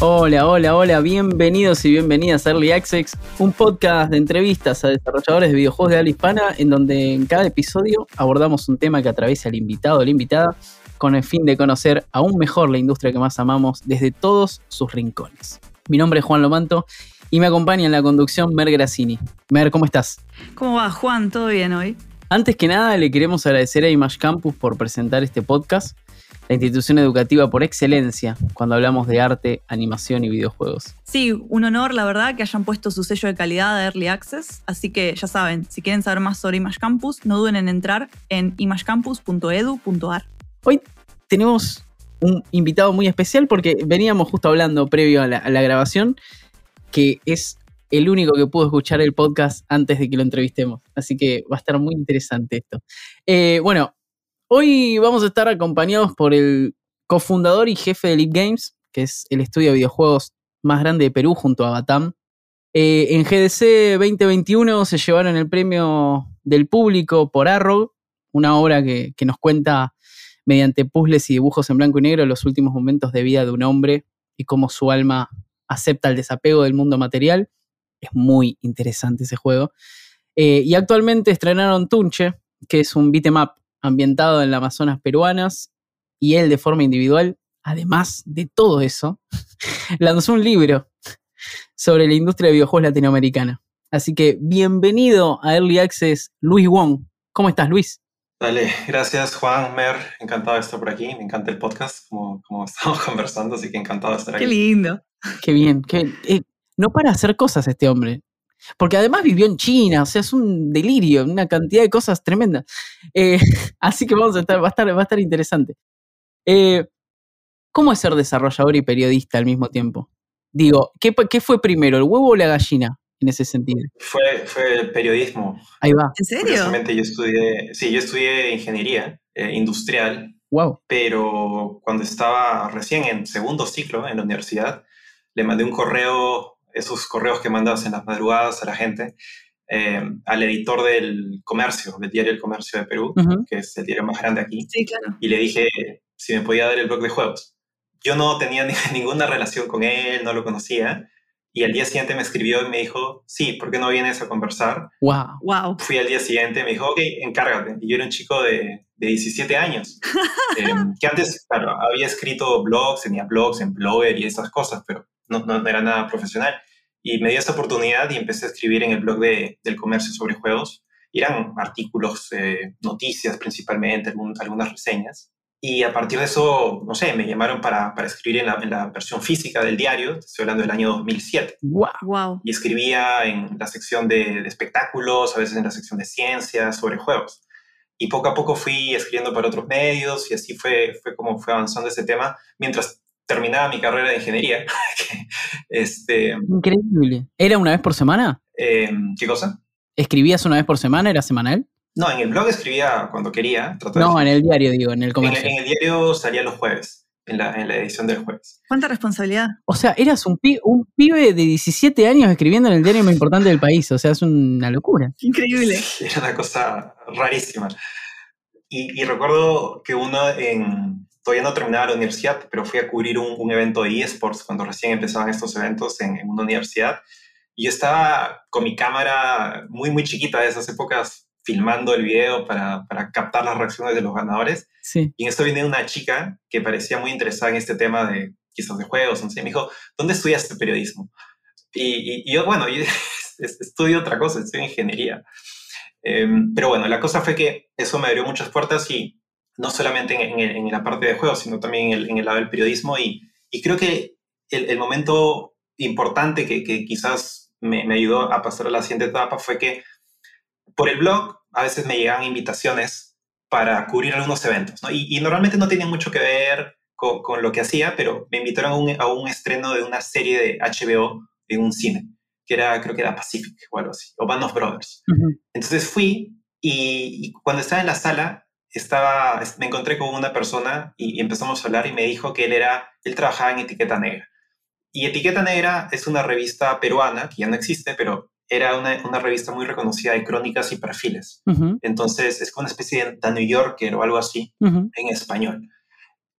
Hola, hola, hola, bienvenidos y bienvenidas a Early Access, un podcast de entrevistas a desarrolladores de videojuegos de habla hispana, en donde en cada episodio abordamos un tema que atraviesa al invitado o la invitada con el fin de conocer aún mejor la industria que más amamos desde todos sus rincones. Mi nombre es Juan Lomanto y me acompaña en la conducción Mer Grassini. Mer, ¿cómo estás? ¿Cómo va, Juan? ¿Todo bien hoy? Antes que nada, le queremos agradecer a Image Campus por presentar este podcast la institución educativa por excelencia cuando hablamos de arte, animación y videojuegos. Sí, un honor, la verdad, que hayan puesto su sello de calidad de Early Access. Así que ya saben, si quieren saber más sobre Image Campus, no duden en entrar en imagecampus.edu.ar. Hoy tenemos un invitado muy especial porque veníamos justo hablando previo a la, grabación, que es el único que pudo escuchar el podcast antes de que lo entrevistemos. Así que va a estar muy interesante esto. Eh, bueno, Hoy vamos a estar acompañados por el cofundador y jefe de Leap Games, que es el estudio de videojuegos más grande de Perú junto a Batam. Eh, en GDC 2021 se llevaron el premio del público por Arrow, una obra que, nos cuenta mediante puzzles y dibujos en blanco y negro los últimos momentos de vida de un hombre y cómo su alma acepta el desapego del mundo material. Es muy interesante ese juego. Eh, y actualmente estrenaron Tunche, que es un beat'em up ambientado en las Amazonas peruanas, y él de forma individual, además de todo eso, lanzó un libro sobre la industria de videojuegos latinoamericana. Así que bienvenido a Early Access, Luis Wong. ¿Cómo estás, Luis? Dale, gracias Juan, Mer, encantado de estar por aquí, me encanta el podcast, como, como estamos conversando, así que encantado de estar aquí. Qué lindo. Qué bien, eh, no para hacer cosas este hombre. Porque además vivió en China, o sea, es un delirio, una cantidad de cosas tremendas. Eh, así que vamos a estar, va a estar, va a estar interesante. Eh, ¿Cómo es ser desarrollador y periodista al mismo tiempo? Digo, ¿qué, ¿qué, fue primero, el huevo o la gallina en ese sentido? Fue, fue el periodismo. Ahí va. ¿En serio? yo estudié, sí, yo estudié ingeniería eh, industrial. Wow. Pero cuando estaba recién en segundo ciclo en la universidad, le mandé un correo esos correos que mandas en las madrugadas a la gente, eh, al editor del comercio, del diario El Comercio de Perú, que es el diario más grande aquí, sí, claro. y le dije si me podía dar el blog de juegos. Yo no tenía ninguna relación con él, no lo conocía, y al día siguiente me escribió y me dijo, sí, ¿por qué no vienes a conversar? Wow. wow. Fui al día siguiente, me dijo, ok, encárgate. Y yo era un chico de, de 17 años, eh, que antes, claro, había escrito blogs, tenía blogs en Blogger y esas cosas, pero no, no, era nada profesional. Y me dio esta oportunidad y empecé a escribir en el blog de, del comercio sobre juegos. Y eran artículos, eh, noticias principalmente, algunas reseñas. Y a partir de eso, no sé, me llamaron para, para escribir en la, en la, versión física del diario, estoy hablando del año 2007. Wow. wow. Y escribía en la sección de, de, espectáculos, a veces en la sección de ciencias, sobre juegos. Y poco a poco fui escribiendo para otros medios y así fue, fue como fue avanzando ese tema, mientras terminaba mi carrera de ingeniería. este, Increíble. ¿Era una vez por semana? Em, ¿Qué cosa? ¿Escribías una vez por semana? ¿Era semanal? No, en el blog escribía cuando quería. No, en el diario, digo, en el comercio. En, el diario salía los jueves, en la, en la, edición del jueves. ¿Cuánta responsabilidad? O sea, eras un, un pibe de 17 años escribiendo en el diario más importante del país. O sea, es una locura. Increíble. era una cosa rarísima. Y, y recuerdo que uno en, todavía no terminaba la universidad, pero fui a cubrir un, un evento de eSports cuando recién empezaban estos eventos en, en, una universidad. Y yo estaba con mi cámara muy, muy chiquita de esas épocas filmando el video para, para captar las reacciones de los ganadores. Sí. Y en esto viene una chica que parecía muy interesada en este tema de quizás de juegos, no sé, me dijo, ¿dónde estudiaste periodismo? Y, y, yo, bueno, yo estudio otra cosa, estudio ingeniería. Eh, pero bueno, la cosa fue que eso me abrió muchas puertas y no solamente en, en, en, la parte de juegos, sino también en el, en el lado del periodismo. Y, y creo que el, el, momento importante que, que quizás me, me, ayudó a pasar a la siguiente etapa fue que por el blog a veces me llegaban invitaciones para cubrir algunos eventos, ¿no? y, y, normalmente no tenían mucho que ver con, con, lo que hacía, pero me invitaron a un, a un estreno de una serie de HBO en un cine, que era, creo que era Pacific o algo así, o Band of Brothers. Uh -huh. Entonces fui y, y cuando estaba en la sala, estaba, me encontré con una persona y, empezamos a hablar y me dijo que él era, él trabajaba en Etiqueta Negra. Y Etiqueta Negra es una revista peruana, que ya no existe, pero era una, una revista muy reconocida de crónicas y perfiles. Uh -huh. Entonces es como una especie de The New Yorker o algo así uh -huh. en español.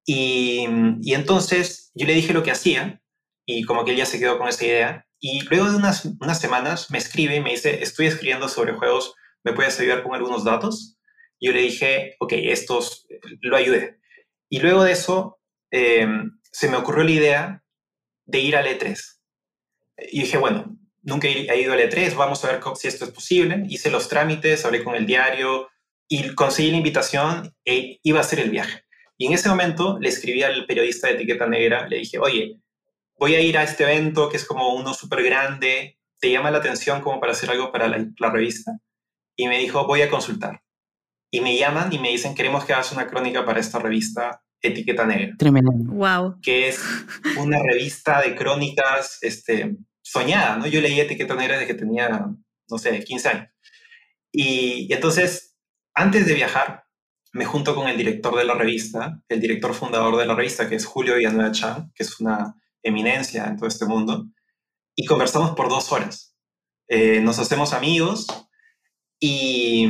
Y, y, entonces yo le dije lo que hacía y como que él ya se quedó con esa idea. Y luego de unas, unas semanas me escribe y me dice, estoy escribiendo sobre juegos, ¿me puedes ayudar con algunos datos? Yo le dije, ok, estos, lo ayudé. Y luego de eso, eh, se me ocurrió la idea de ir al E3. Y dije, bueno, nunca he ido al E3, vamos a ver si esto es posible. Hice los trámites, hablé con el diario y conseguí la invitación e iba a hacer el viaje. Y en ese momento le escribí al periodista de etiqueta negra, le dije, oye, voy a ir a este evento que es como uno súper grande, ¿te llama la atención como para hacer algo para la, revista? Y me dijo, voy a consultar. Y me llaman y me dicen, queremos que hagas una crónica para esta revista Etiqueta Negra. Tremendo. Wow. Que es una revista de crónicas este, soñada, ¿no? Yo leí Etiqueta Negra desde que tenía, no sé, 15 años. Y, y entonces, antes de viajar, me junto con el director de la revista, el director fundador de la revista, que es Julio Villanueva Chan, que es una eminencia en todo este mundo, y conversamos por dos horas. Eh, nos hacemos amigos y,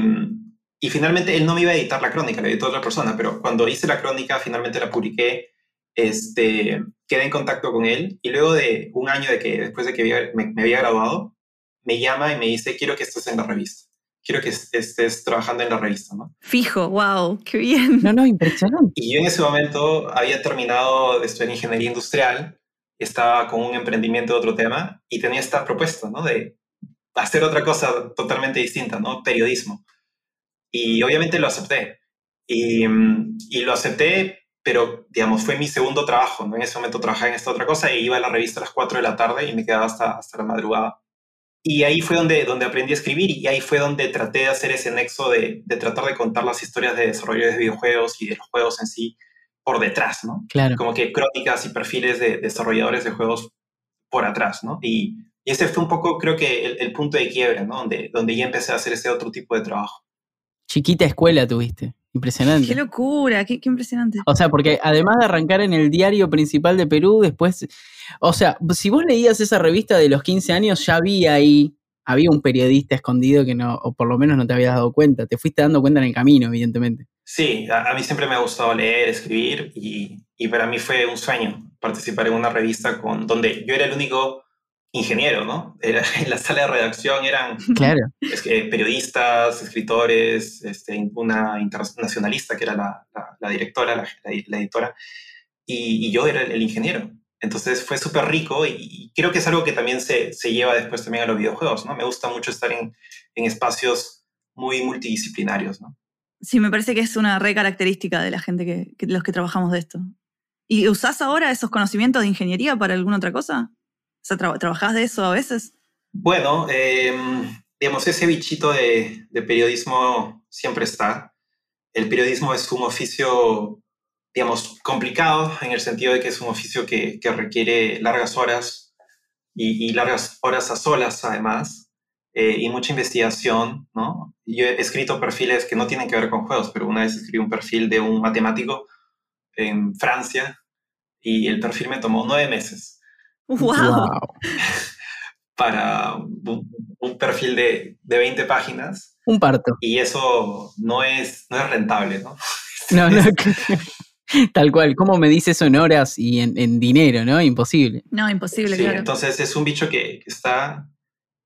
y, finalmente él no me iba a editar la crónica, la editó otra persona, pero cuando hice la crónica, finalmente la publiqué, este, quedé en contacto con él y luego de un año de que, después de que me, me había graduado, me llama y me dice, quiero que estés en la revista quiero que estés trabajando en la revista, ¿no? Fijo, wow, qué bien. No, no, impresionante. Y yo en ese momento había terminado de estudiar ingeniería industrial, estaba con un emprendimiento de otro tema y tenía esta propuesta, ¿no? De hacer otra cosa totalmente distinta, ¿no? Periodismo. Y obviamente lo acepté. Y, y lo acepté, pero, digamos, fue mi segundo trabajo, ¿no? En ese momento trabajaba en esta otra cosa y iba a la revista a las 4 de la tarde y me quedaba hasta, hasta la madrugada. Y ahí fue donde, donde aprendí a escribir y ahí fue donde traté de hacer ese nexo de, de tratar de contar las historias de desarrolladores de videojuegos y de los juegos en sí por detrás, ¿no? Claro. Como que crónicas y perfiles de desarrolladores de juegos por atrás, ¿no? Y, y ese fue un poco, creo que, el, el, punto de quiebre, ¿no? Donde, donde ya empecé a hacer ese otro tipo de trabajo. Chiquita escuela tuviste. Impresionante. Qué locura, qué, qué, impresionante. O sea, porque además de arrancar en el diario principal de Perú, después. O sea, si vos leías esa revista de los 15 años, ya había ahí. Había un periodista escondido que no, o por lo menos no te habías dado cuenta. Te fuiste dando cuenta en el camino, evidentemente. Sí, a, a mí siempre me ha gustado leer, escribir, y, y, para mí fue un sueño participar en una revista con, donde yo era el único ingeniero, ¿no? Era, en la sala de redacción eran claro. es que, periodistas, escritores, este, una internacionalista que era la, la, la directora, la, la, editora, y, y, yo era el, el ingeniero. Entonces fue súper rico y, y, creo que es algo que también se, se, lleva después también a los videojuegos, ¿no? Me gusta mucho estar en, en espacios muy multidisciplinarios, ¿no? Sí, me parece que es una re característica de la gente que, que los que trabajamos de esto. ¿Y usás ahora esos conocimientos de ingeniería para alguna otra cosa? O sea, tra ¿trabajás de eso a veces? Bueno, eh, digamos, ese bichito de, periodismo siempre está. El periodismo es un oficio, digamos, complicado en el sentido de que es un oficio que, requiere largas horas y, y, largas horas a solas, además, eh, y mucha investigación, ¿no? Yo he escrito perfiles que no tienen que ver con juegos, pero una vez escribí un perfil de un matemático en Francia y el perfil me tomó nueve meses. ¡Wow! wow. Para un, un perfil de, de, 20 páginas. Un parto. Y eso no es, no es rentable, ¿no? No, no. Tal cual, ¿cómo me dice eso en horas y en, en dinero, no? Imposible. No, imposible, sí, claro. Entonces es un bicho que, que, está...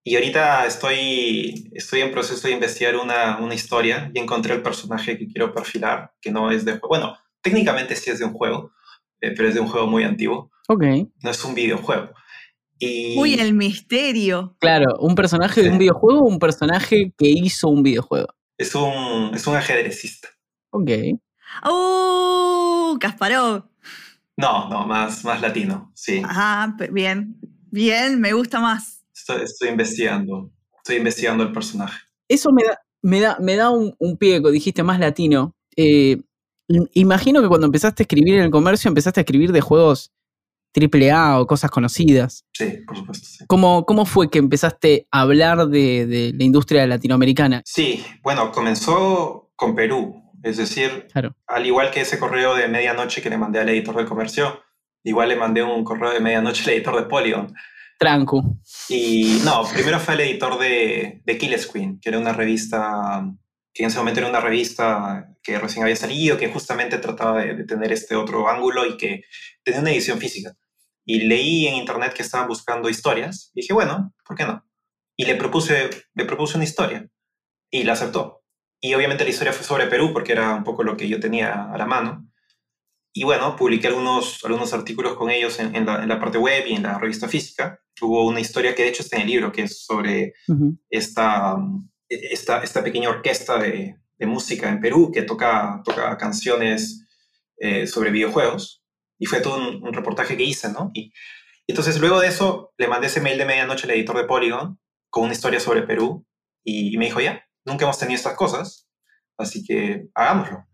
Y ahorita estoy, estoy en proceso de investigar una, una historia y encontré el personaje que quiero perfilar, que no es de... Bueno, técnicamente sí es de un juego, eh, pero es de un juego muy antiguo. Ok. No es un videojuego. Y... Uy, el misterio. Claro, un personaje sí. de un videojuego o un personaje que hizo un videojuego. Es un, es un ajedrecista. Ok. ¡Oh! Kasparov. No, no, más, más latino, sí. Ajá, bien. Bien, me gusta más. Estoy, estoy investigando. Estoy investigando el personaje. Eso me da, me da, me da un, un pie, dijiste más latino. Eh, imagino que cuando empezaste a escribir en el comercio, empezaste a escribir de juegos AAA o cosas conocidas. Sí, por supuesto. Sí. ¿Cómo, ¿Cómo, fue que empezaste a hablar de, de, la industria latinoamericana? Sí, bueno, comenzó con Perú. Es decir, claro. al igual que ese correo de medianoche que le mandé al editor del comercio, igual le mandé un correo de medianoche al editor de Polygon. Tranco. Y no, primero fue el editor de, de Kill Screen, que era una revista que en ese momento era una revista que recién había salido, que justamente trataba de, de, tener este otro ángulo y que tenía una edición física. Y leí en internet que estaban buscando historias. Y dije, bueno, ¿por qué no? Y le propuse, le propuse una historia y la aceptó. Y obviamente la historia fue sobre Perú porque era un poco lo que yo tenía a la mano. Y bueno, publiqué algunos, algunos artículos con ellos en, la, parte web y en la revista física. Hubo una historia que de hecho está en el libro, que es sobre esta, esta, esta, pequeña orquesta de, de, música en Perú que toca, toca canciones eh, sobre videojuegos. Y fue todo un, reportaje que hice, ¿no? Y, entonces luego de eso le mandé ese mail de medianoche al editor de Polygon con una historia sobre Perú y, me dijo, ya, nunca hemos tenido estas cosas, así que hagámoslo.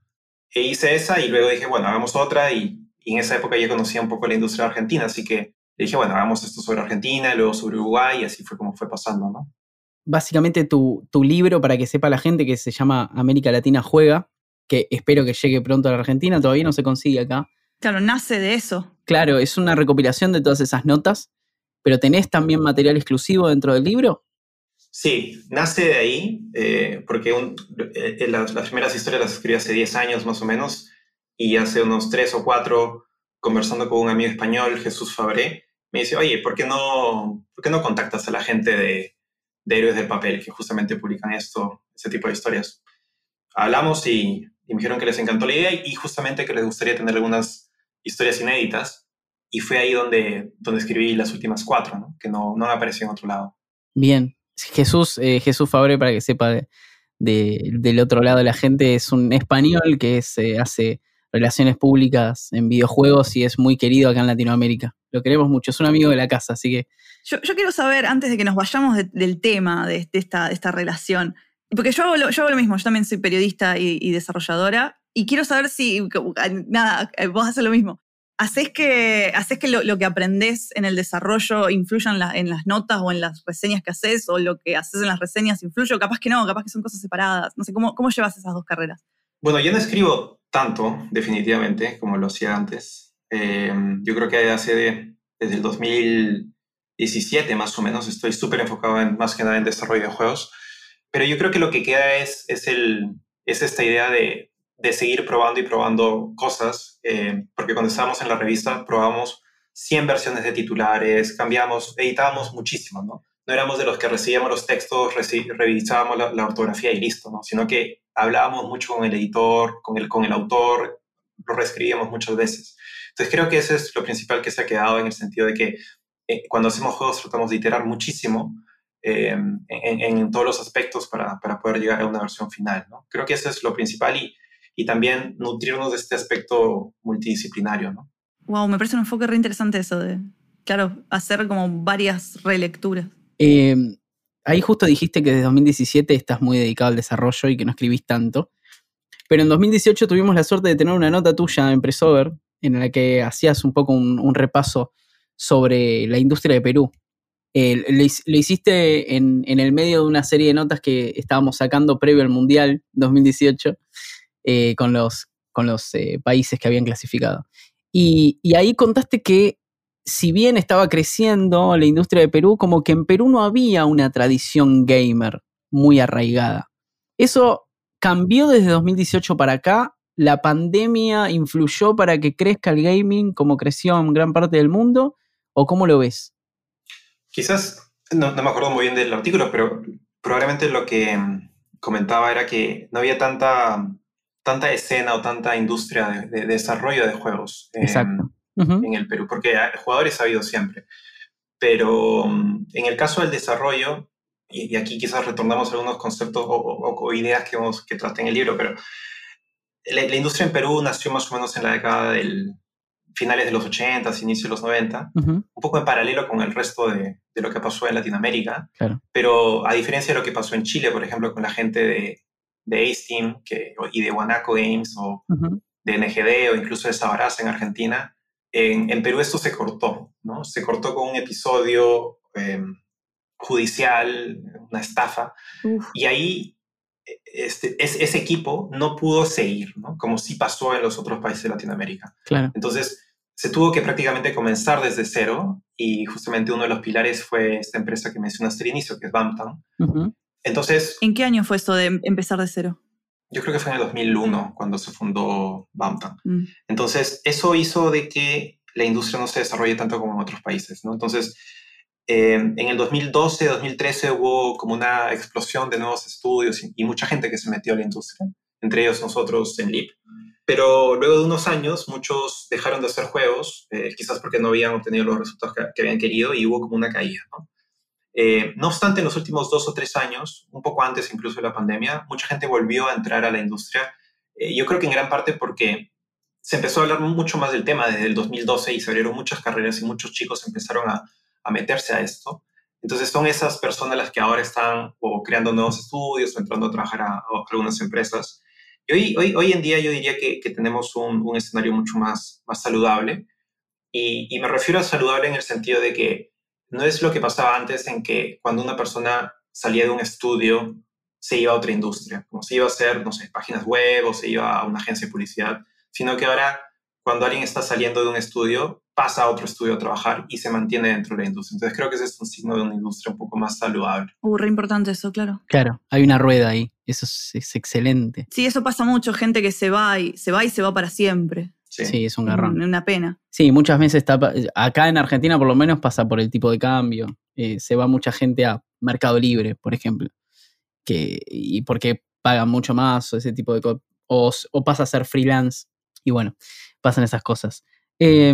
E hice esa y luego dije, bueno, hagamos otra y, en esa época ya conocía un poco la industria argentina, así que le dije, bueno, hagamos esto sobre Argentina, luego sobre Uruguay y así fue como fue pasando, ¿no? Básicamente tu, tu libro, para que sepa la gente, que se llama América Latina Juega, que espero que llegue pronto a la Argentina, todavía no se consigue acá. Claro, nace de eso. Claro, es una recopilación de todas esas notas, pero ¿tenés también material exclusivo dentro del libro? Sí, nace de ahí, eh, porque eh, las, primeras historias las escribí hace 10 años más o menos, y hace unos 3 o 4, conversando con un amigo español, Jesús Fabré, me dice, oye, ¿por qué no, por qué no contactas a la gente de, de Héroes del Papel, que justamente publican esto, ese tipo de historias? Hablamos y, y me dijeron que les encantó la idea y justamente que les gustaría tener algunas historias inéditas, y fue ahí donde, donde escribí las últimas cuatro, que no, no apareció en otro lado. Bien, Jesús, eh, Jesús Fabre, para que sepa del otro lado de la gente, es un español que hace relaciones públicas en videojuegos y es muy querido acá en Latinoamérica. Lo queremos mucho, es un amigo de la casa, así que... Yo, quiero saber, antes de que nos vayamos del tema de, esta, esta, relación, porque yo hago, lo, yo hago lo mismo, yo también soy periodista y desarrolladora, y quiero saber si, nada, vos haces lo mismo. ¿Haces que, haces que lo, que aprendés en el desarrollo influya en, las notas o en las reseñas que haces? ¿O lo que haces en las reseñas influye? Capaz que no, capaz que son cosas separadas. No sé, ¿cómo, cómo llevas esas dos carreras? Bueno, yo no escribo tanto, definitivamente, como lo hacía antes. Eh, yo creo que hace desde el 2017 más o menos estoy súper enfocado en, más que nada en desarrollo de juegos. Pero yo creo que lo que queda es, es, el, es esta idea de, de seguir probando y probando cosas, eh, porque cuando estábamos en la revista probamos 100 versiones de titulares, cambiamos, editábamos muchísimo, ¿no? No éramos de los que recibíamos los textos, revisábamos la, ortografía y listo, ¿no? Sino que hablábamos mucho con el editor, con el, con el autor, lo reescribíamos muchas veces. Entonces creo que eso es lo principal que se ha quedado en el sentido de que eh, cuando hacemos juegos tratamos de iterar muchísimo eh, en, en, todos los aspectos para, para, poder llegar a una versión final, ¿no? Creo que eso es lo principal y y también nutrirnos de este aspecto multidisciplinario, ¿no? Wow, me parece un enfoque re interesante eso de, claro, hacer como varias relecturas. Eh, ahí justo dijiste que desde 2017 estás muy dedicado al desarrollo y que no escribís tanto. Pero en 2018 tuvimos la suerte de tener una nota tuya en Pressover en la que hacías un poco un, repaso sobre la industria de Perú. Eh, lo, hiciste en, en, el medio de una serie de notas que estábamos sacando previo al Mundial 2018 eh, con los, con los eh, países que habían clasificado. Y, ahí contaste que si bien estaba creciendo la industria de Perú, como que en Perú no había una tradición gamer muy arraigada. ¿Eso cambió desde 2018 para acá? ¿La pandemia influyó para que crezca el gaming como creció en gran parte del mundo? ¿O cómo lo ves? Quizás, no, no me acuerdo muy bien del artículo, pero probablemente lo que mm, comentaba era que no había tanta tanta escena o tanta industria de, desarrollo de juegos en, el Perú, porque jugadores ha habido siempre. Pero mm, en el caso del desarrollo, y, aquí quizás retornamos a algunos conceptos o, ideas que, vamos, que traté en el libro, pero la, industria en Perú nació más o menos en la década del finales de los 80, inicios de los 90, un poco en paralelo con el resto de, de lo que pasó en Latinoamérica, pero a diferencia de lo que pasó en Chile, por ejemplo, con la gente de, de Ace Team que, y de Guanaco Games o de NGD o incluso de Sabaraz en Argentina, en, Perú esto se cortó, ¿no? Se cortó con un episodio em, judicial, una estafa, y ahí este, ese equipo no pudo seguir, ¿no? Como sí pasó en los otros países de Latinoamérica. Claro. Entonces, se tuvo que prácticamente comenzar desde cero y justamente uno de los pilares fue esta empresa que mencionaste al inicio, que es Bampton, entonces... ¿En qué año fue esto de empezar de cero? Yo creo que fue en el 2001 cuando se fundó Bumpton. Mm. Entonces, eso hizo de que la industria no se desarrolle tanto como en otros países, ¿no? Entonces, eh, en el 2012, 2013 hubo como una explosión de nuevos estudios y, mucha gente que se metió a la industria, entre ellos nosotros en LIP. Pero luego de unos años, muchos dejaron de hacer juegos, eh, quizás porque no habían obtenido los resultados que, habían querido y hubo como una caída, ¿no? Eh, no obstante, en los últimos dos o tres años, un poco antes incluso de la pandemia, mucha gente volvió a entrar a la industria. yo creo que en gran parte porque se empezó a hablar mucho más del tema desde el 2012 y se abrieron muchas carreras y muchos chicos empezaron a, meterse a esto. Entonces son esas personas las que ahora están o creando nuevos estudios o entrando a trabajar a, algunas empresas. Y hoy, en día yo diría que, tenemos un, escenario mucho más, saludable. Y, me refiero a saludable en el sentido de que no es lo que pasaba antes en que cuando una persona salía de un estudio se iba a otra industria, como se iba a hacer, no sé, páginas web o se iba a una agencia de publicidad, sino que ahora cuando alguien está saliendo de un estudio, pasa a otro estudio a trabajar y se mantiene dentro de la industria. Entonces creo que ese es un signo de una industria un poco más saludable. Uh, re importante eso, claro. Claro, hay una rueda ahí. Eso es, excelente. Sí, eso pasa mucho, gente que se va y se va y se va para siempre. Sí, es un garrón. Una pena. Sí, muchas veces está, acá en Argentina por lo menos pasa por el tipo de cambio. Eh, se va mucha gente a Mercado Libre, por ejemplo, que, y porque pagan mucho más o ese tipo de cosas. O, pasa a ser freelance y bueno, pasan esas cosas. Eh,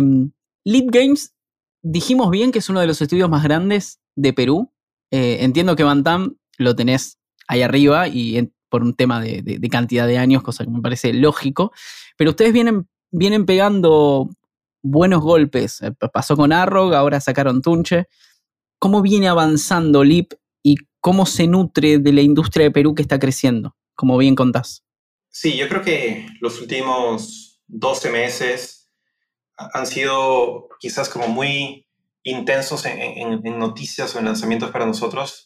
Leap Games, dijimos bien que es uno de los estudios más grandes de Perú. Eh, entiendo que Bantam lo tenés ahí arriba y por un tema de, cantidad de años, cosa que me parece lógico. Pero ustedes vienen, vienen pegando buenos golpes. Eh, pasó con Arrog, ahora sacaron Tunche. ¿Cómo viene avanzando Leap y cómo se nutre de la industria de Perú que está creciendo? Como bien contás. Sí, yo creo que los últimos 12 meses han sido quizás como muy intensos en, noticias o en lanzamientos para nosotros.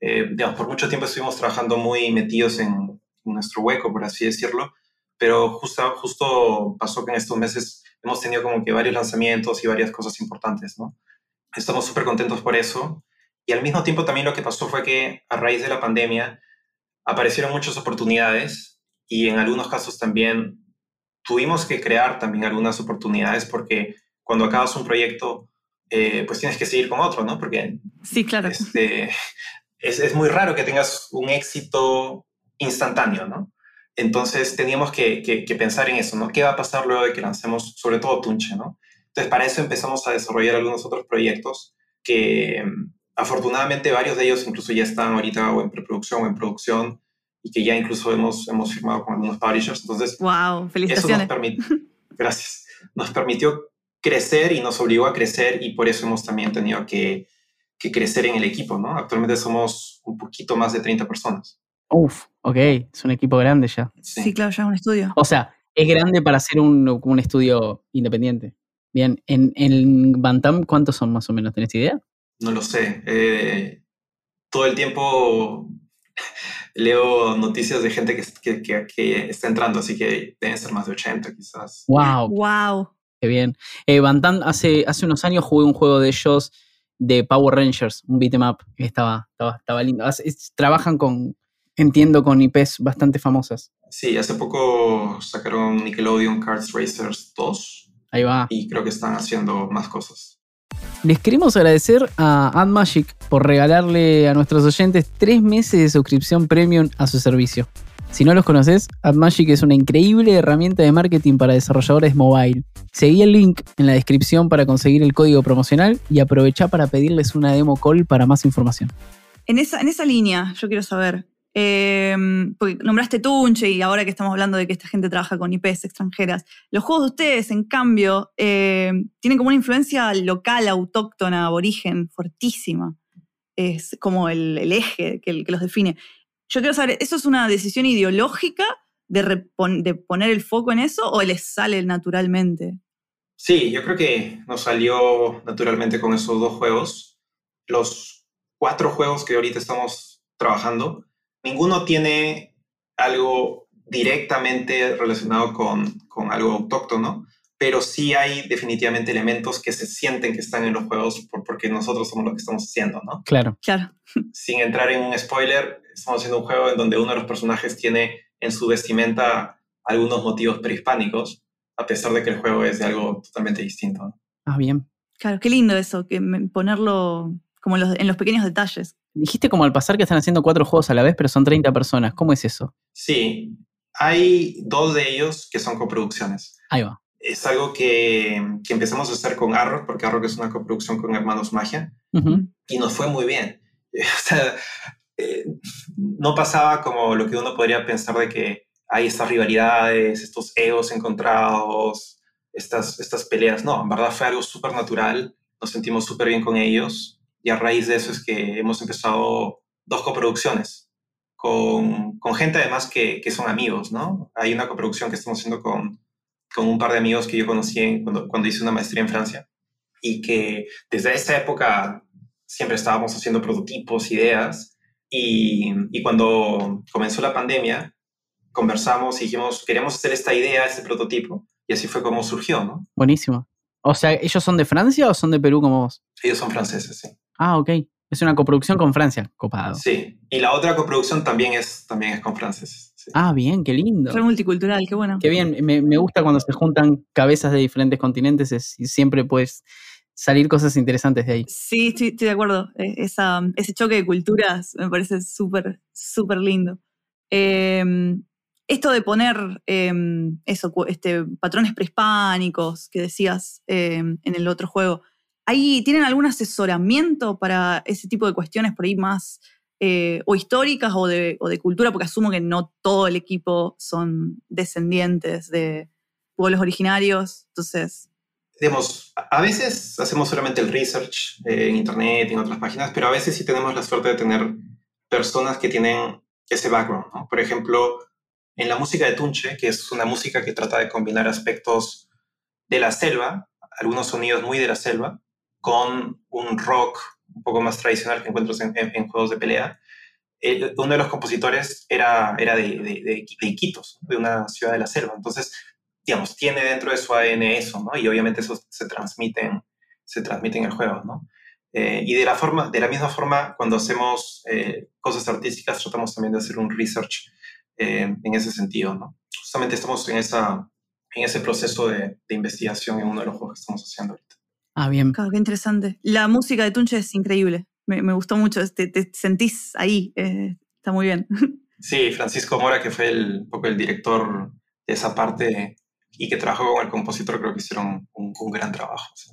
Eh, digamos, por mucho tiempo estuvimos trabajando muy metidos en, nuestro hueco, por así decirlo, pero justo, justo pasó que en estos meses hemos tenido como que varios lanzamientos y varias cosas importantes, ¿no? Estamos súper contentos por eso. Y al mismo tiempo también lo que pasó fue que a raíz de la pandemia aparecieron muchas oportunidades y en algunos casos también tuvimos que crear también algunas oportunidades porque cuando acabas un proyecto, eh, pues tienes que seguir con otro, ¿no? Porque sí, claro. Este, es, es, muy raro que tengas un éxito instantáneo, ¿no? Entonces teníamos que, que, pensar en eso, ¿no? ¿Qué va a pasar luego de que lancemos, sobre todo Tunche, ¿no? Entonces para eso empezamos a desarrollar algunos otros proyectos que afortunadamente varios de ellos incluso ya están ahorita o en preproducción o en producción y que ya incluso hemos, hemos firmado con algunos publishers. Entonces, wow, felicitaciones. Eso nos gracias. Nos permitió crecer y nos obligó a crecer y por eso hemos también tenido que, que crecer en el equipo, ¿no? Actualmente somos un poquito más de 30 personas. Uf, ok, es un equipo grande ya. Sí, claro, ya es un estudio. O sea, es grande para ser un, un estudio independiente. Bien, en, en Bantam, ¿cuántos son más o menos? ¿Tenés idea? No lo sé. Eh, todo el tiempo leo noticias de gente que, que, que, está entrando, así que deben ser más de 80 quizás. ¡Wow! ¡Wow! Qué bien. Eh, hace, hace unos años jugué un juego de ellos de Power Rangers, un beat'em up, que estaba, estaba, estaba lindo. trabajan con, entiendo, con IPs bastante famosas. Sí, hace poco sacaron Nickelodeon Cards Racers 2. Ahí va. Y creo que están haciendo más cosas. Les queremos agradecer a AdMagic por regalarle a nuestros oyentes tres meses de suscripción premium a su servicio. Si no los conoces, AdMagic es una increíble herramienta de marketing para desarrolladores mobile. Seguí el link en la descripción para conseguir el código promocional y aprovecha para pedirles una demo call para más información. En esa, en esa línea, yo quiero saber, Em, porque nombraste Tunche y ahora que estamos hablando de que esta gente trabaja con IPs extranjeras, los juegos de ustedes, en cambio, em, tienen como una influencia local, autóctona, aborigen, fuertísima. Es como el, eje que, los define. Yo quiero saber, ¿eso es una decisión ideológica de, de poner el foco en eso o les sale naturalmente? Sí, yo creo que nos salió naturalmente con esos dos juegos. Los cuatro juegos que ahorita estamos trabajando ninguno tiene algo directamente relacionado con, con, algo autóctono, pero sí hay definitivamente elementos que se sienten que están en los juegos porque nosotros somos lo que estamos haciendo, ¿no? Claro. Claro. Sin entrar en un spoiler, estamos haciendo un juego en donde uno de los personajes tiene en su vestimenta algunos motivos prehispánicos, a pesar de que el juego es de algo totalmente distinto. Ah, bien. Claro, qué lindo eso, que ponerlo como en los, en los pequeños detalles. Dijiste como al pasar que están haciendo cuatro juegos a la vez, pero son 30 personas. ¿Cómo es eso? Sí, hay dos de ellos que son coproducciones. Ahí va. Es algo que, que empezamos a hacer con Arrock, porque Arrock es una coproducción con Hermanos Magia, y nos fue muy bien. o sea, eh, no pasaba como lo que uno podría pensar de que hay estas rivalidades, estos egos encontrados, estas, estas peleas. No, en verdad fue algo súper natural, nos sentimos súper bien con ellos y a raíz de eso es que hemos empezado dos coproducciones con, con gente además que, que, son amigos, ¿no? Hay una coproducción que estamos haciendo con, con un par de amigos que yo conocí cuando, cuando hice una maestría en Francia y que desde esa época siempre estábamos haciendo prototipos, ideas y, y cuando comenzó la pandemia conversamos y dijimos, queríamos hacer esta idea, este prototipo y así fue como surgió, ¿no? Buenísimo. O sea, ¿ellos son de Francia o son de Perú como vos? Ellos son franceses, sí. Ah, ok. Es una coproducción con Francia, copado. Sí, y la otra coproducción también es, también es con franceses. Ah, bien, qué lindo. Fue multicultural, qué bueno. Qué bien, me, me, gusta cuando se juntan cabezas de diferentes continentes y siempre puedes salir cosas interesantes de ahí. Sí, estoy, de acuerdo. E, esa, ese choque de culturas me parece súper, súper lindo. Em, esto de poner em, eso, este, patrones prehispánicos que decías em, en el otro juego, ¿ahí tienen algún asesoramiento para ese tipo de cuestiones por ahí más eh, o históricas o de, o de, cultura? Porque asumo que no todo el equipo son descendientes de pueblos originarios, entonces... Digamos, a veces hacemos solamente el research eh, en internet y en otras páginas, pero a veces sí tenemos la suerte de tener personas que tienen ese background. ¿no? Por ejemplo, en la música de Tunche, que es una música que trata de combinar aspectos de la selva, algunos sonidos muy de la selva, con un rock un poco más tradicional que encuentras en, juegos de pelea. uno de los compositores era, era de, de, de, Iquitos, de una ciudad de la selva. Entonces, digamos, tiene dentro de su ADN eso, ¿no? Y obviamente eso se transmite en, se transmite en el juego, ¿no? Eh, y de la, forma, de la misma forma, cuando hacemos eh, cosas artísticas, tratamos también de hacer un research eh, en ese sentido, ¿no? Justamente estamos en, esa, en ese proceso de, de, investigación en uno de los juegos que estamos haciendo ahorita. Ah, bien. Claro, qué interesante. La música de Tunche es increíble. Me, me gustó mucho. Te, te sentís ahí. Eh, está muy bien. Sí, Francisco Mora, que fue el, un poco el director de esa parte y que trabajó con el compositor, creo que hicieron un, un gran trabajo. ¿sí?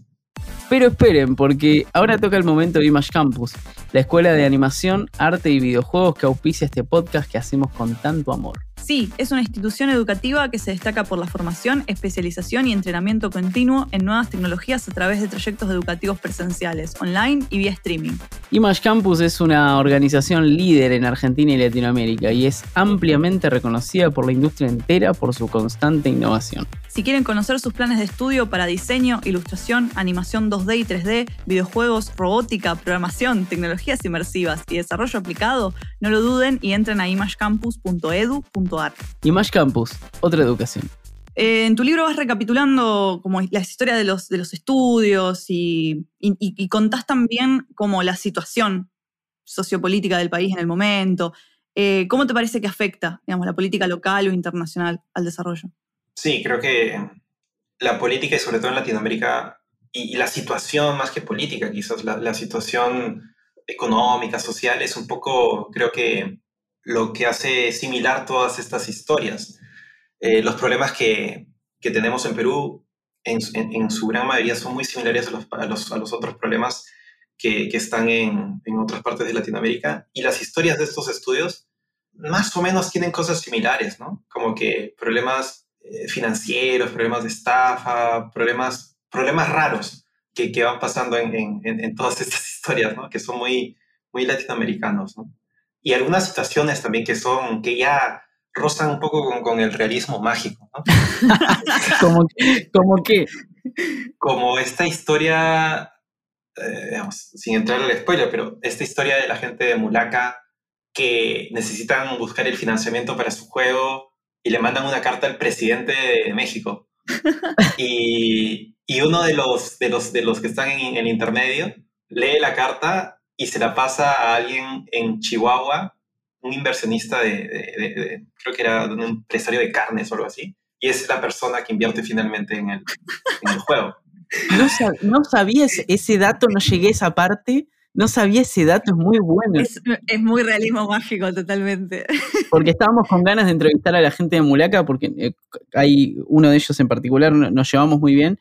Pero esperen, porque ahora toca el momento de Image Campus, la escuela de animación, arte y videojuegos que auspicia este podcast que hacemos con tanto amor. Sí, es una institución educativa que se destaca por la formación, especialización y entrenamiento continuo en nuevas tecnologías a través de trayectos educativos presenciales, online y vía streaming. Image Campus es una organización líder en Argentina y Latinoamérica y es ampliamente reconocida por la industria entera por su constante innovación. Si quieren conocer sus planes de estudio para diseño, ilustración, animación 2D y 3D, videojuegos, robótica, programación, tecnologías inmersivas y desarrollo aplicado, no lo duden y entren a imagecampus.edu.ar Image Campus, otra educación. Eh, en tu libro vas recapitulando como la historia de los, de los estudios y, y, contás también como la situación sociopolítica del país en el momento. Eh, ¿Cómo te parece que afecta digamos, la política local o internacional al desarrollo? Sí, creo que la política y sobre todo en Latinoamérica y, la situación más que política, quizás la, la situación económica, social, es un poco, creo que lo que hace similar todas estas historias. Eh, los problemas que, que, tenemos en Perú, en, en, su gran mayoría, son muy similares a los, a los, a los otros problemas que, que están en, en, otras partes de Latinoamérica. Y las historias de estos estudios más o menos tienen cosas similares, ¿no? Como que problemas eh, financieros, problemas de estafa, problemas, problemas raros que, que van pasando en, en, todas estas historias, ¿no? Que son muy, muy latinoamericanos, ¿no? y algunas situaciones también que son, que ya rozan un poco con, con el realismo mágico, ¿no? ¿Como, ¿Como qué? Como esta historia, eh, digamos, sin entrar al spoiler, pero esta historia de la gente de Mulaka que necesitan buscar el financiamiento para su juego y le mandan una carta al presidente de México. y, y uno de los, de, los, de los que están en el intermedio lee la carta y se la pasa a alguien en Chihuahua, un inversionista de, creo que era un empresario de carnes o algo así, y es la persona que invierte finalmente en el, juego. No, sab- no sabía ese, ese dato, no llegué a esa parte. No sabía ese dato, es muy bueno. Es, es muy realismo mágico, totalmente. Porque estábamos con ganas de entrevistar a la gente de Mulaca, porque eh, hay uno de ellos en particular, no- nos llevamos muy bien,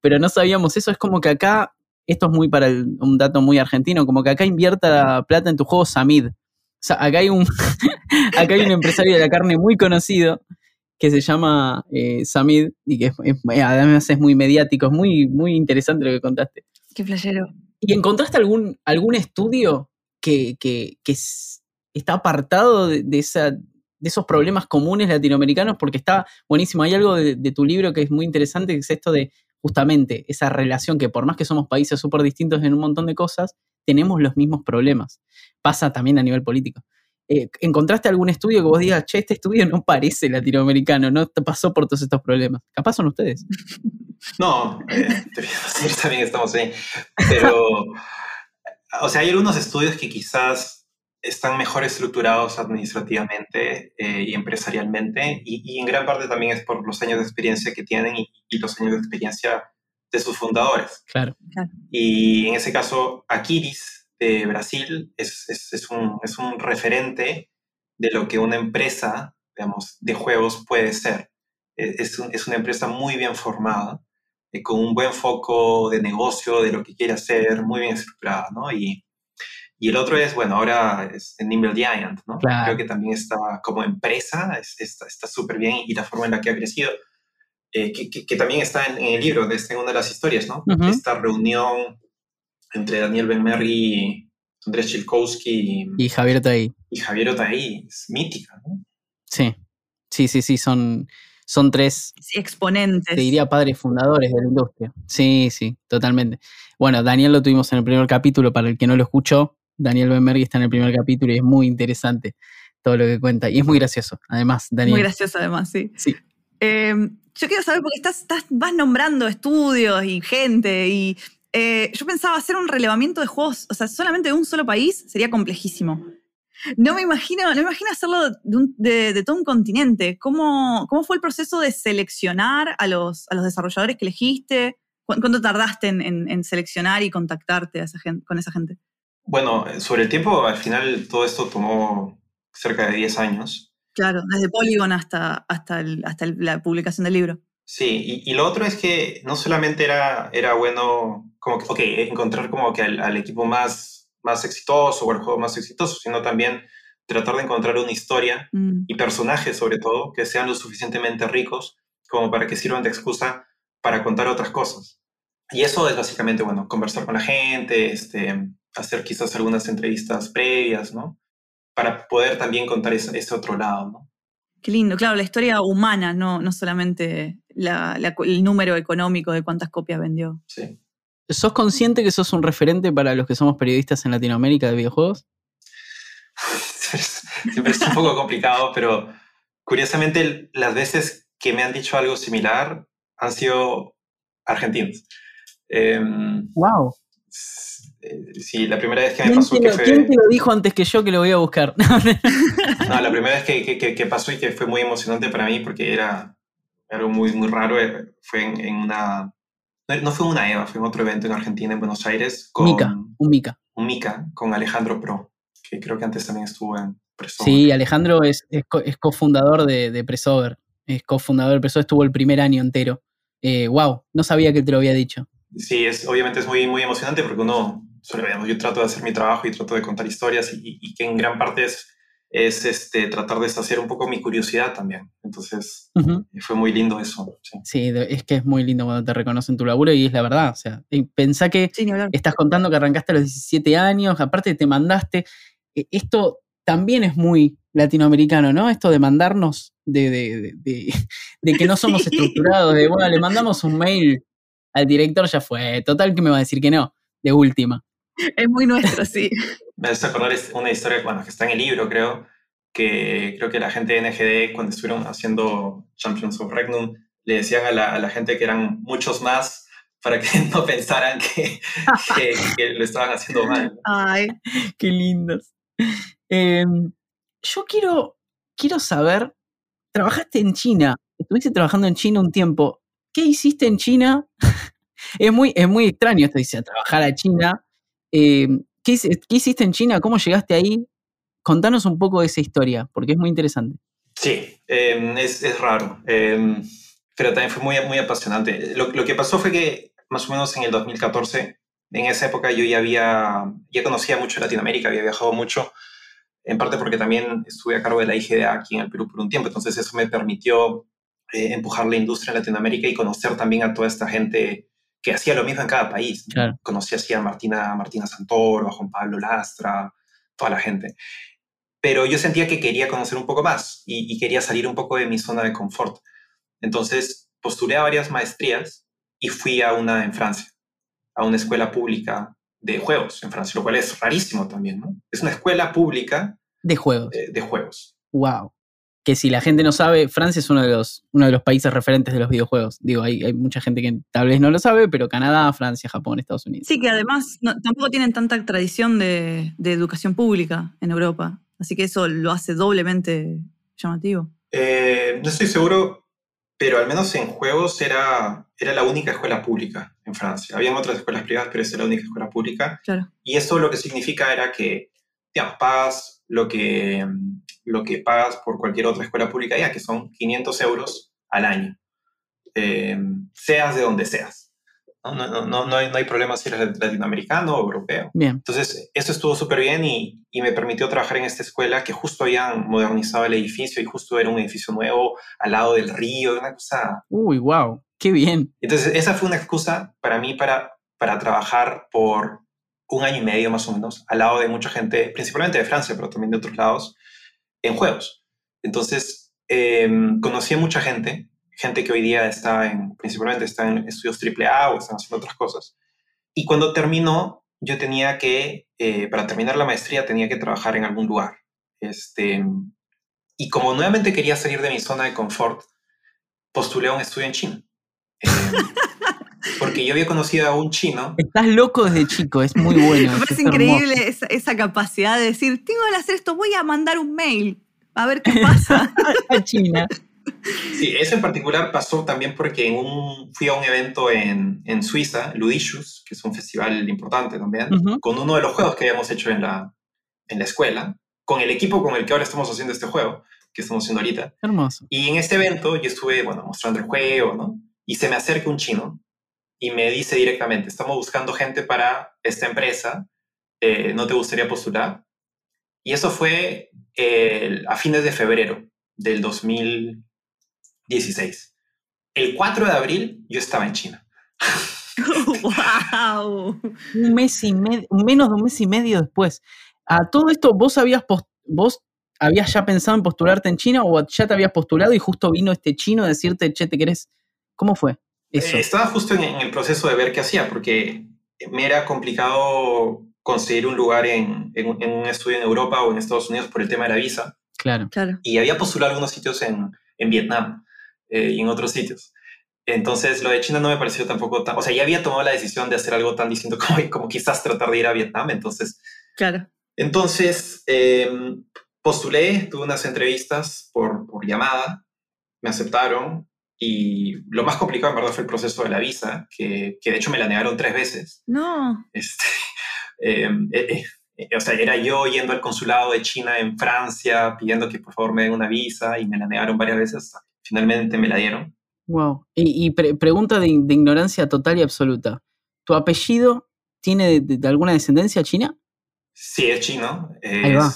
pero no sabíamos eso. Es como que acá, esto es muy para el- un dato muy argentino, como que acá invierta plata en tu juego Samid. O sea, acá hay un, acá hay un empresario de la carne muy conocido que se llama eh, Samid y que es- es- además es muy mediático, es muy, muy interesante lo que contaste. Qué playero. ¿Y encontraste algún, algún estudio que, que- que está apartado de, esa, de esos problemas comunes latinoamericanos? Porque está buenísimo. Hay algo de, de tu libro que es muy interesante, que es esto de justamente esa relación que por más que somos países súper distintos en un montón de cosas, tenemos los mismos problemas. Pasa también a nivel político. Eh, ¿Encontraste algún estudio que vos digas, che, este estudio no parece latinoamericano, no te pasó por todos estos problemas? Capaz son ustedes. No, eh, te voy a decir, también estamos ahí. Pero, o sea, hay algunos estudios que quizás están mejor estructurados administrativamente eh, y empresarialmente, y, y en gran parte también es por los años de experiencia que tienen y, y los años de experiencia de sus fundadores. Claro. Y en ese caso, Aquiris de Brasil es, es, es, un, es un referente de lo que una empresa, digamos, de juegos puede ser. Eh, Es, un- es una empresa muy bien formada, eh, con un buen foco de negocio, de lo que quiere hacer, muy bien estructurada, ¿no? Y, y el otro es, bueno, ahora es Nimble Giant, ¿no? Claro. Creo que también está como empresa, es- está súper bien y la forma en la que ha crecido, eh, que, que- que también está en, en el libro, de en una de las historias, ¿no? Esta reunión entre Daniel Benmerri, Andrés Chilkowski y, Y Javier ahí. y Javier Otaí, es mítica, ¿no? Sí, sí, sí, sí, son, son tres, Sí, exponentes. te diría padres fundadores de la industria. Sí, sí, totalmente. Bueno, Daniel lo tuvimos en el primer capítulo, para el que no lo escuchó, Daniel Benmergui está en el primer capítulo y es muy interesante todo lo que cuenta. Y es muy gracioso, además, Daniel. Muy gracioso además, sí. Sí. Eh, yo quiero saber, porque estás, estás- vas nombrando estudios y gente, y eh, yo pensaba hacer un relevamiento de juegos, o sea, solamente de un solo país sería complejísimo. No me imagino, no me imagino hacerlo de, un- de- de todo un continente. ¿Cómo, ¿Cómo fue el proceso de seleccionar a los, a los desarrolladores que elegiste? ¿Cu- ¿Cuánto tardaste en, en- en seleccionar y contactarte a esa gen- con esa gente? Bueno, sobre el tiempo, al final todo esto tomó cerca de 10 años. Claro, desde Polygon hasta, hasta, el- hasta el- la publicación del libro. Sí, y, y lo otro es que no solamente era, era bueno como que, encontrar como que al, al equipo más, más exitoso o al juego más exitoso, sino también tratar de encontrar una historia Mm. y personajes sobre todo que sean lo suficientemente ricos como para que sirvan de excusa para contar otras cosas. Y eso es básicamente, bueno, conversar con la gente, este, hacer quizás algunas entrevistas previas, ¿no? Para poder también contar ese, ese otro lado, ¿no? Qué lindo, claro, la historia humana, no, no solamente la- la- el número económico de cuántas copias vendió. Sí. ¿Sos consciente que sos un referente para los que somos periodistas en Latinoamérica de videojuegos? Siempre es un poco complicado, pero curiosamente las veces que me han dicho algo similar han sido argentinos. Em, ¡Wow! eh, sí, la primera vez que me ¿Quién, pasó te que lo, fue... quién te lo dijo antes que yo que lo voy a buscar? No, la primera vez que, que- que- que pasó y que fue muy emocionante para mí porque era algo muy, muy raro eh, fue en, en una... No, no fue una EVA, fue en otro evento en Argentina, en Buenos Aires, con Mica, un Mica. un Mica, con Alejandro Pro, que creo que antes también estuvo en Preso. Sí, Alejandro es, es, co- es cofundador de, de Pressover. Es cofundador de Pressover, estuvo el primer año entero. Eh, wow, no sabía que te lo había dicho. Sí, es, obviamente es muy, muy emocionante porque uno, yo trato de hacer mi trabajo y trato de contar historias y, y que en gran parte es, es este, tratar de saciar un poco mi curiosidad también. Entonces, Ujú. fue muy lindo eso. sí. Es que es muy lindo cuando te reconocen tu laburo y es la verdad. O sea, y pensá que Sí, estás contando que arrancaste a los 17 años, aparte te mandaste. eh, Esto también es muy latinoamericano, ¿no? Esto de mandarnos, de, de, de- de- de que no somos Sí. estructurados, de bueno, le mandamos un mail al director, ya fue. Total que me va a decir que no, de última. Es muy nuestro, sí. Me hace acordar una historia bueno, que está en el libro, creo, que creo que la gente de NGD, cuando estuvieron haciendo Champions of Regnum, le decían a la, a la gente que eran muchos más para que no pensaran que, que, que lo estaban haciendo mal. Ay, Qué lindos. Eh, yo quiero, quiero saber, trabajaste en China, estuviste trabajando en China un tiempo. ¿Qué hiciste en China Es muy, es muy extraño esto, dice, trabajar a China. Eh, ¿qué, qué hiciste en China? ¿Cómo llegaste ahí? Contanos un poco de esa historia, porque es muy interesante. Sí, eh, es, es raro, eh, pero también fue muy, muy apasionante. Lo, lo que pasó fue que más o menos en el 2014, en esa época yo ya había, ya conocía mucho Latinoamérica, había viajado mucho, en parte porque también estuve a cargo de la IGDA aquí en el Perú por un tiempo, entonces eso me permitió eh, empujar la industria en Latinoamérica y conocer también a toda esta gente que hacía lo mismo en cada país. Claro. Conocí así a Martina, Martina Santoro, a Juan Pablo Lastra, toda la gente pero yo sentía que quería conocer un poco más y, y, quería salir un poco de mi zona de confort. Entonces postulé a varias maestrías y fui a una en Francia, a una escuela pública de juegos en Francia, lo cual es rarísimo también, ¿no? Es una escuela pública De juegos. de, de juegos. Wow. Que si la gente no sabe, Francia es uno de los, uno de los países referentes de los videojuegos. Digo, hay, hay mucha gente que tal vez no lo sabe, pero Canadá, Francia, Japón, Estados Unidos. Sí, que además no- tampoco tienen tanta tradición de, de educación pública en Europa. Así que eso lo hace doblemente llamativo. Eh, no estoy seguro, pero al menos en juegos era, era la única escuela pública en Francia. Habían otras escuelas privadas, pero esa era la única escuela pública. Claro. Y eso lo que significa era que, digamos, pagas lo que, lo que pagas por cualquier otra escuela pública ya, que son 500 euros al año, eh, seas de donde seas. No, no, no, no, no hay, no hay problema si eres latinoamericano o europeo. Bien. Entonces, eso estuvo súper bien y, y me permitió trabajar en esta escuela que justo habían modernizado el edificio y justo era un edificio nuevo al lado del río, una cosa Uy, wow. Qué bien. entonces, esa fue una excusa para mí para, para trabajar por un año y medio más o menos, al lado de mucha gente, principalmente de Francia, pero también de otros lados, en juegos. Entonces, eh, conocí a mucha gente, gente que hoy día está en, principalmente está en estudios AAA o están haciendo otras cosas. Y cuando terminó, yo tenía que, eh, para terminar la maestría, tenía que trabajar en algún lugar. Este, y como nuevamente quería salir de mi zona de confort, postulé a un estudio en China. Eh, porque yo había conocido a un chino. Estás loco desde chico, es muy bueno. Me parece increíble esa, esa capacidad de decir, tengo que hacer esto, voy a mandar un mail a ver qué pasa. A China. Sí, eso en particular pasó también porque en un, fui a un evento en, en Suiza, Ludicious, que es un festival importante también, Ujú. con uno de los juegos que habíamos hecho en la, en la escuela, con el equipo con el que ahora estamos haciendo este juego, que estamos haciendo ahorita. Hermoso. Y en este evento yo estuve, bueno, mostrando el juego, ¿no? Y se me acerca un chino y me dice directamente, estamos buscando gente para esta empresa, eh, ¿no te gustaría postular? Y eso fue eh, a fines de febrero del 2016. El 4 de abril yo estaba en China. ¡Wow! Un mes y medio, menos de un mes y medio después. A todo esto, ¿vos habías, vos habías ya pensado en postularte en China o ya te habías postulado y justo vino este chino a decirte, che, ¿te querés? ¿Cómo fue eso? Eh, estaba justo en, en el proceso de ver qué hacía, porque me era complicado conseguir un lugar en, en un- en un estudio en Europa o en Estados Unidos por el tema de la visa. Claro. Claro. y había postulado algunos sitios en, en Vietnam eh, y en otros sitios. Entonces, lo de China no me pareció tampoco tan... O sea, ya había tomado la decisión de hacer algo tan distinto como, como quizás tratar de ir a Vietnam. Entonces, Claro. entonces eh, postulé, tuve unas entrevistas por, por llamada, me aceptaron y lo más complicado en verdad fue el proceso de la visa, que, que de hecho me la negaron tres veces. No. Este, eh, eh, eh, o sea, era yo yendo al consulado de China en Francia pidiendo que por favor me den una visa y me la negaron varias veces. Finalmente me la dieron. Wow. Y, y pre- pregunta de, de ignorancia total y absoluta. ¿Tu apellido tiene de, de- de alguna descendencia china? Sí, es chino. Ahí va.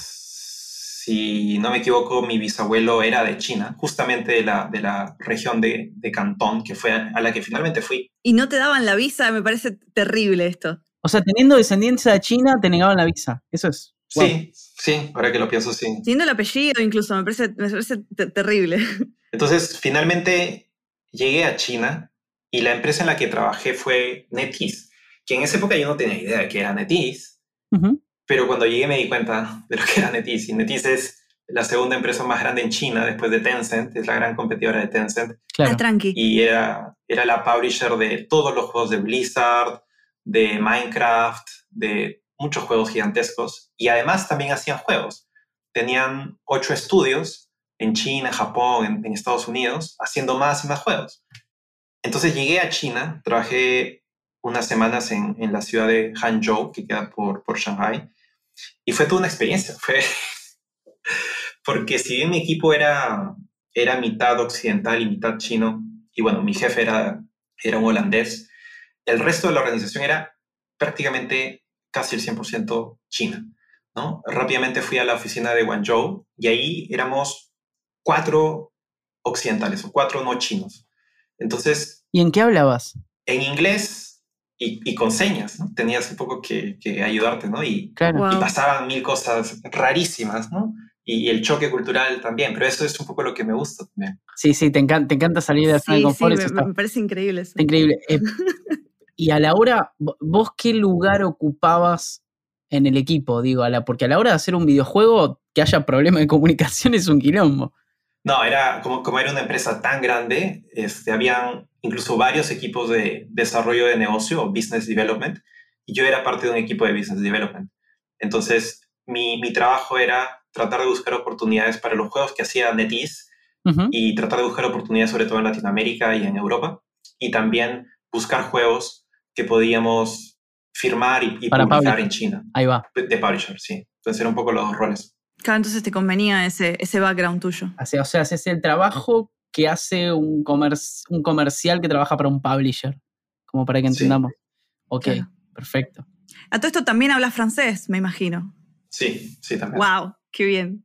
Si no me equivoco, mi bisabuelo era de China, justamente de la, de la región de, de Cantón, que fue a la que finalmente fui. Y no te daban la visa, me parece terrible esto. O sea, teniendo descendencia de China, te negaban la visa. Eso es. wow. Sí, sí, ahora que lo pienso, sí. Teniendo el apellido incluso, me parece, me parece te- terrible. Entonces, finalmente llegué a China y la empresa en la que trabajé fue NetEase, que en esa época yo no tenía idea de qué era NetEase, Ujú. Pero cuando llegué me di cuenta de lo que era NetEase. Y NetEase es la segunda empresa más grande en China después de Tencent, es la gran competidora de Tencent, Claro. Ah, tranqui. y era, era la publisher de todos los juegos de Blizzard, de Minecraft, de muchos juegos gigantescos, y además también hacían juegos. Tenían ocho estudios en China, Japón, en, en Estados Unidos, haciendo más y más juegos. Entonces llegué a China, trabajé unas semanas en, en, la ciudad de Hangzhou, que queda por, por Shanghai. Y fue toda una experiencia. Fue porque si bien mi equipo era, era mitad occidental y mitad chino, y bueno, mi jefe era, era un holandés, el resto de la organización era prácticamente casi el 100% China. ¿no? Rápidamente fui a la oficina de Guangzhou y ahí éramos cuatro occidentales o cuatro no chinos. Entonces... ¿Y en qué hablabas? En inglés y, con señas, ¿no? Tenías un poco que, ayudarte, ¿no? Y, y, pasaban mil cosas rarísimas, ¿no? Y, el choque cultural también, pero eso es un poco lo que me gusta también. Sí, sí, te encanta, te encanta salir de la zona de confort. Sí, me, parece increíble eso. Increíble. Eh, y a la hora, ¿vos qué lugar ocupabas en el equipo? Digo, a la, porque a la hora de hacer un videojuego, que haya problemas de comunicación es un quilombo. No, era como, como era una empresa tan grande, este, habían incluso varios equipos de desarrollo de negocio o business development, y yo era parte de un equipo de business development. Entonces, mi, mi trabajo era tratar de buscar oportunidades para los juegos que hacía NetEase y tratar de buscar oportunidades sobre todo en Latinoamérica y en Europa, y también buscar juegos que podíamos firmar y, publicar en China. Ahí va. De publisher, sí. Entonces eran un poco los dos roles. Claro, entonces te convenía ese, ese background tuyo. O sea, o sea, es el trabajo que hace un, un comercial que trabaja para un publisher, como para que entendamos. Ok, perfecto. A todo esto también hablas francés, me imagino. Sí, sí, también. ¡Wow! ¡Qué bien!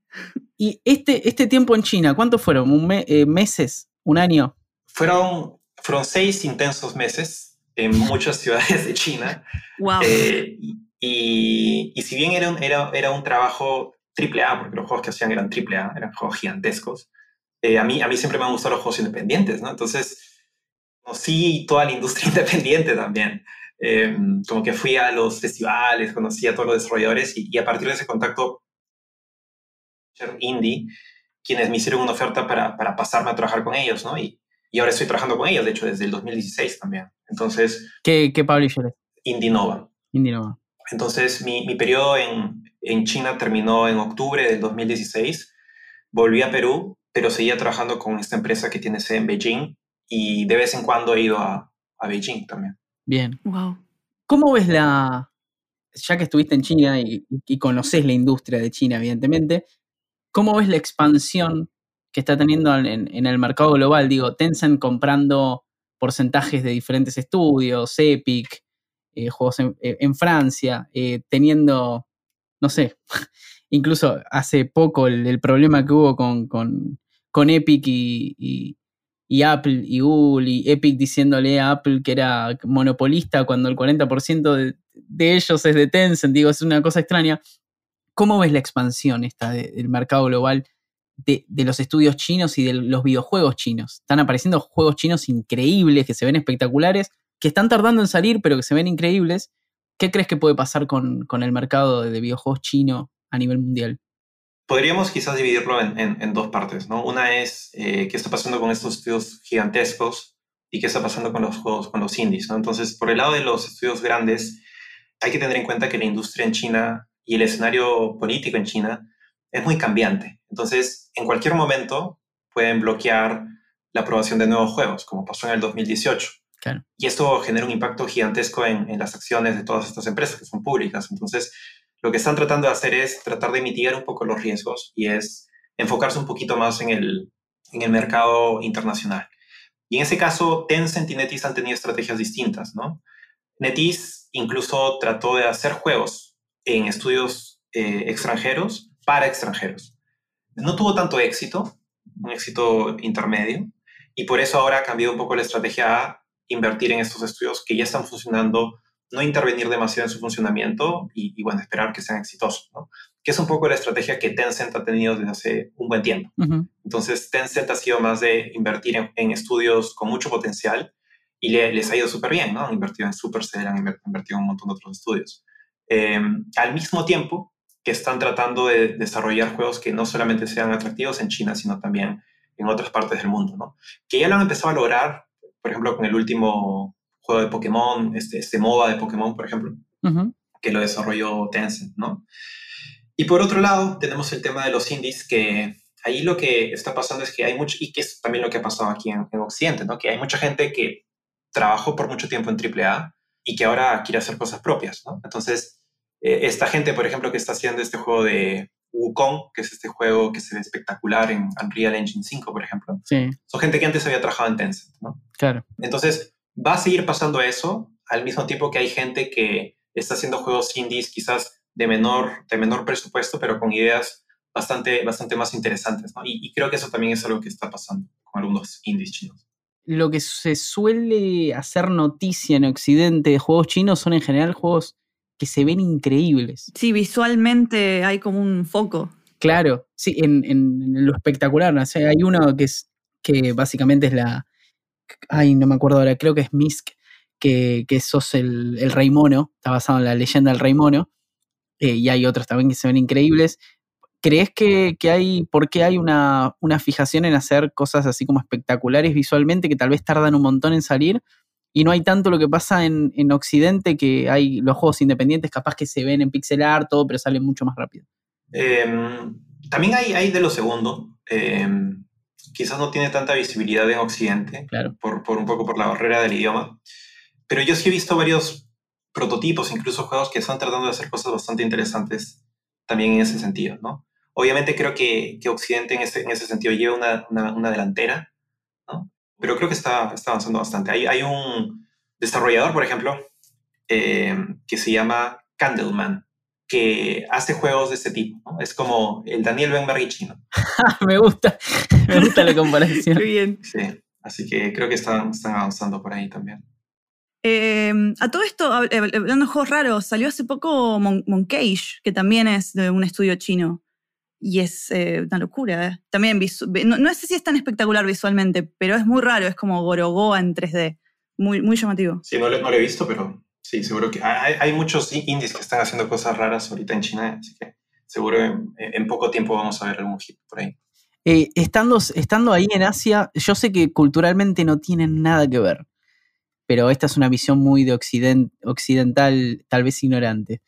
¿Y este, este tiempo en China, cuánto fueron? ¿Un eh, ¿Meses? ¿Un año? Fueron, fueron seis intensos meses en muchas ciudades de China. ¡Wow! Eh, y, y, si bien era un, era, era un trabajo triple A, porque los juegos que hacían eran triple A, eran juegos gigantescos, eh, a, mí, a mí siempre me han gustado los juegos independientes, ¿no? Entonces, conocí toda la industria independiente también. Eh, como que fui a los festivales, conocí a todos los desarrolladores y, a partir de ese contacto indie, quienes me hicieron una oferta para, para pasarme a trabajar con ellos, ¿no? Y, y, ahora estoy trabajando con ellos, de hecho, desde el 2016 también. Entonces... ¿Qué, qué publisher es? Indinova. Indinova. Entonces, mi, mi periodo en, en China terminó en octubre del 2016. Volví a Perú, pero seguía trabajando con esta empresa que tiene sede en Beijing y de vez en cuando he ido a, a Beijing también. Bien. Wow. ¿Cómo ves la, ya que estuviste en China y, y, conoces la industria de China, evidentemente, ¿cómo ves la expansión que está teniendo en, en, el mercado global? Digo, Tencent comprando porcentajes de diferentes estudios, Epic, eh, juegos en, eh, Francia, eh, teniendo, no sé, incluso hace poco el, problema que hubo con, con, Epic y, Apple y Google y Epic diciéndole a Apple que era monopolista cuando el 40% de, ellos es de Tencent, digo, es una cosa extraña. ¿Cómo ves la expansión esta del mercado global de, de, los estudios chinos y de los videojuegos chinos? Están apareciendo juegos chinos increíbles, que se ven espectaculares, que están tardando en salir, pero que se ven increíbles. ¿Qué crees que puede pasar con, con el mercado de videojuegos chino a nivel mundial? Podríamos quizás dividirlo en, dos partes, ¿no? Una es eh, qué está pasando con estos estudios gigantescos y qué está pasando con los juegos, con los indies. Entonces, por el lado de los estudios grandes, hay que tener en cuenta que la industria en China y el escenario político en China es muy cambiante. Entonces, en cualquier momento pueden bloquear la aprobación de nuevos juegos, como pasó en el 2018. Y esto genera un impacto gigantesco en, las acciones de todas estas empresas que son públicas. Entonces, lo que están tratando de hacer es tratar de mitigar un poco los riesgos y es enfocarse un poquito más en el, en el mercado internacional. Y en ese caso, Tencent y NetEase han tenido estrategias distintas, ¿no? NetEase incluso trató de hacer juegos en estudios eh, extranjeros para extranjeros. No tuvo tanto éxito, un éxito intermedio, y por eso ahora ha cambiado un poco la estrategia a invertir en estos estudios que ya están funcionando no intervenir demasiado en su funcionamiento y, bueno, esperar que sean exitosos, ¿no? Que es un poco la estrategia que Tencent ha tenido desde hace un buen tiempo. Entonces, Tencent ha sido más de invertir en, estudios con mucho potencial y les ha ido súper bien, ¿no? Han invertido en Supercell, han invertido en un montón de otros estudios. Eh, al mismo tiempo que están tratando de desarrollar juegos que no solamente sean atractivos en China, sino también en otras partes del mundo, ¿no? Que ya lo han empezado a lograr, por ejemplo, con el último juego de Pokémon, este, este MOBA de Pokémon, por ejemplo, que lo desarrolló Tencent, ¿no? Y por otro lado, tenemos el tema de los indies, que ahí lo que está pasando es que hay mucho, y que es también lo que ha pasado aquí en, Occidente, ¿no? Que hay mucha gente que trabajó por mucho tiempo en AAA, y que ahora quiere hacer cosas propias, ¿no? Entonces, eh, esta gente, por ejemplo, que está haciendo este juego de Wukong, que es este juego que se ve espectacular en Unreal Engine 5, por ejemplo, Sí, son gente que antes había trabajado en Tencent, ¿no? claro. Entonces, va a seguir pasando eso, al mismo tiempo que hay gente que está haciendo juegos indies quizás de menor, de menor presupuesto, pero con ideas bastante, bastante más interesantes, ¿no? Y, y creo que eso también es algo que está pasando con algunos indies chinos. Lo que se suele hacer noticia en Occidente de juegos chinos son en general juegos que se ven increíbles. Sí, visualmente hay como un foco. Claro, sí, en, en- lo espectacular. ¿no? O sea, hay uno que es que básicamente es la. Ay, no me acuerdo ahora, creo que es Misk, que, que sos el, el rey mono, está basado en la leyenda del rey mono. eh, y hay otros también que se ven increíbles. ¿Crees que, que hay, por qué hay una, una fijación en hacer cosas así como espectaculares visualmente que tal vez tardan un montón en salir? Y no hay tanto lo que pasa en, en Occidente, que hay los juegos independientes capaz que se ven en pixel art, todo, pero salen mucho más rápido. Em, también hay, hay de lo segundo. em, quizás no tiene tanta visibilidad en Occidente, Claro. por, por un poco por la barrera del idioma. Pero yo sí he visto varios prototipos, incluso juegos que están tratando de hacer cosas bastante interesantes también en ese sentido, ¿no? Obviamente creo que, que Occidente en ese, en ese sentido lleva una, una, una delantera, ¿no? Pero creo que está, está avanzando bastante. Hay, hay un desarrollador, por ejemplo, eh, que se llama Candleman, que hace juegos de este tipo, ¿no? Es como el Daniel Benberg chino. me gusta, me gusta la comparación. Qué bien. Sí, así que creo que están, están avanzando por ahí también. Eh, a todo esto, eh, hablando de juegos raros, salió hace poco Mon Moncage, que también es de un estudio chino. Y es eh, una locura. ¿eh? También no, no sé si es tan espectacular visualmente, pero es muy raro. Es como Gorogoa en 3D. Muy, muy llamativo. Sí, no, lo- no lo he visto, pero sí, seguro que hay, hay muchos i- indies que están haciendo cosas raras ahorita en China, así que seguro en, en poco tiempo vamos a ver algún hit por ahí. Eh, estando, estando ahí en Asia, yo sé que culturalmente no tienen nada que ver, pero esta es una visión muy de occident- occidental, tal vez ignorante.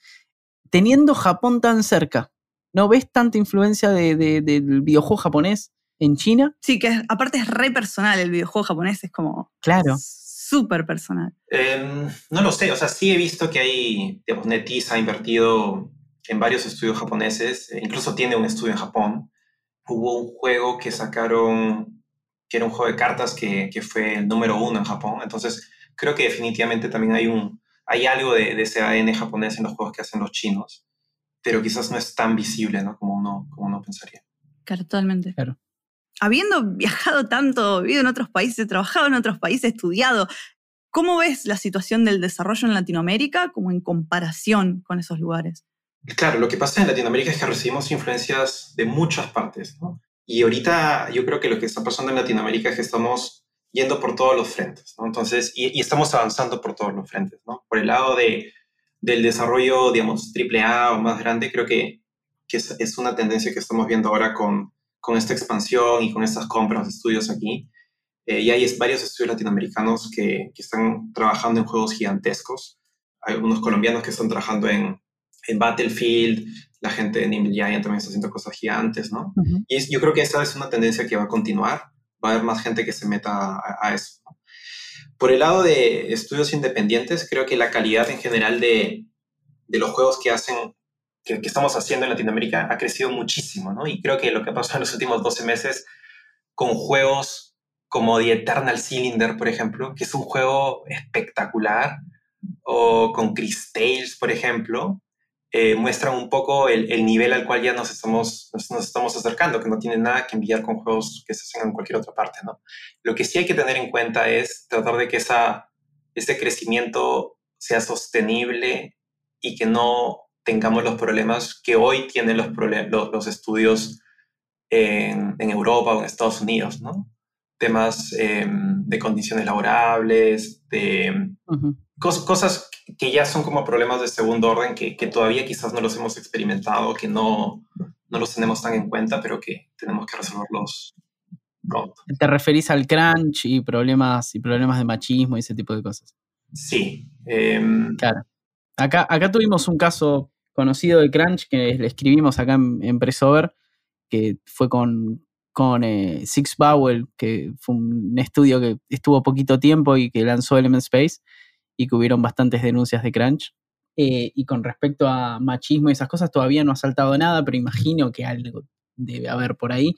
Teniendo Japón tan cerca, ¿no ves tanta influencia de- de- del videojuego japonés en China? Sí, que es- aparte es re personal. El videojuego japonés es como Claro. súper personal. Em, no lo sé, o sea, sí he visto que hay, digamos, NetEase ha invertido en varios estudios japoneses, e incluso tiene un estudio en Japón. Hubo un juego que sacaron, que era un juego de cartas que, que fue el número uno en Japón, entonces creo que definitivamente también hay, un, hay algo de, de ese ADN japonés en los juegos que hacen los chinos, pero quizás no es tan visible ¿no? como, uno, como uno pensaría. Claro, totalmente. Claro. Habiendo viajado tanto, vivido en otros países, trabajado en otros países, estudiado, ¿cómo ves la situación del desarrollo en Latinoamérica como en comparación con esos lugares? Claro, lo que pasa en Latinoamérica es que recibimos influencias de muchas partes, ¿no? Y ahorita yo creo que lo que está pasando en Latinoamérica es que estamos yendo por todos los frentes, ¿no? Entonces, y, y estamos avanzando por todos los frentes, ¿no? Por el lado de, del desarrollo, digamos, triple A o más grande, creo que, que es, es una tendencia que estamos viendo ahora con, con esta expansión y con estas compras de estudios aquí. Eh, y hay varios estudios latinoamericanos que, que están trabajando en juegos gigantescos. Hay algunos colombianos que están trabajando en, en Battlefield, la gente de Nimble Giant también está haciendo cosas gigantes, ¿no? Y es- yo creo que esa es una tendencia que va a continuar. Va a haber más gente que se meta a, a eso. ¿no? Por el lado de estudios independientes, creo que la calidad en general de, los juegos que hacen, que estamos haciendo en Latinoamérica ha crecido muchísimo, ¿no? Y creo que lo que ha pasado en los últimos 12 meses con juegos como The Eternal Cylinder, por ejemplo, que es un juego espectacular, o con Chris Tales, por ejemplo, eh, muestran un poco el, el, nivel al cual ya nos estamos, nos, nos, estamos acercando, que no tiene nada que enviar con juegos que se hacen en cualquier otra parte, ¿no? Lo que sí hay que tener en cuenta es tratar de que esa, ese crecimiento sea sostenible y que no tengamos los problemas que hoy tienen los, los, los estudios en, en, Europa o en Estados Unidos, ¿no? Temas eh, de condiciones laborables, de uh -huh. cos, cosas que ya son como problemas de segundo orden que, que, todavía quizás no los hemos experimentado, que no, no los tenemos tan en cuenta, pero que tenemos que resolverlos pronto. ¿Te referís al crunch y problemas, y problemas de machismo y ese tipo de cosas? Sí. Eh, claro. Acá, acá tuvimos un caso conocido de crunch que le escribimos acá en, en Pressover, que fue con, con eh, Six Bowel, que fue un estudio que estuvo poquito tiempo y que lanzó Element Space. Y que hubieron bastantes denuncias de crunch. Eh, y con respecto a machismo y esas cosas, todavía no ha saltado nada, pero imagino que algo debe haber por ahí.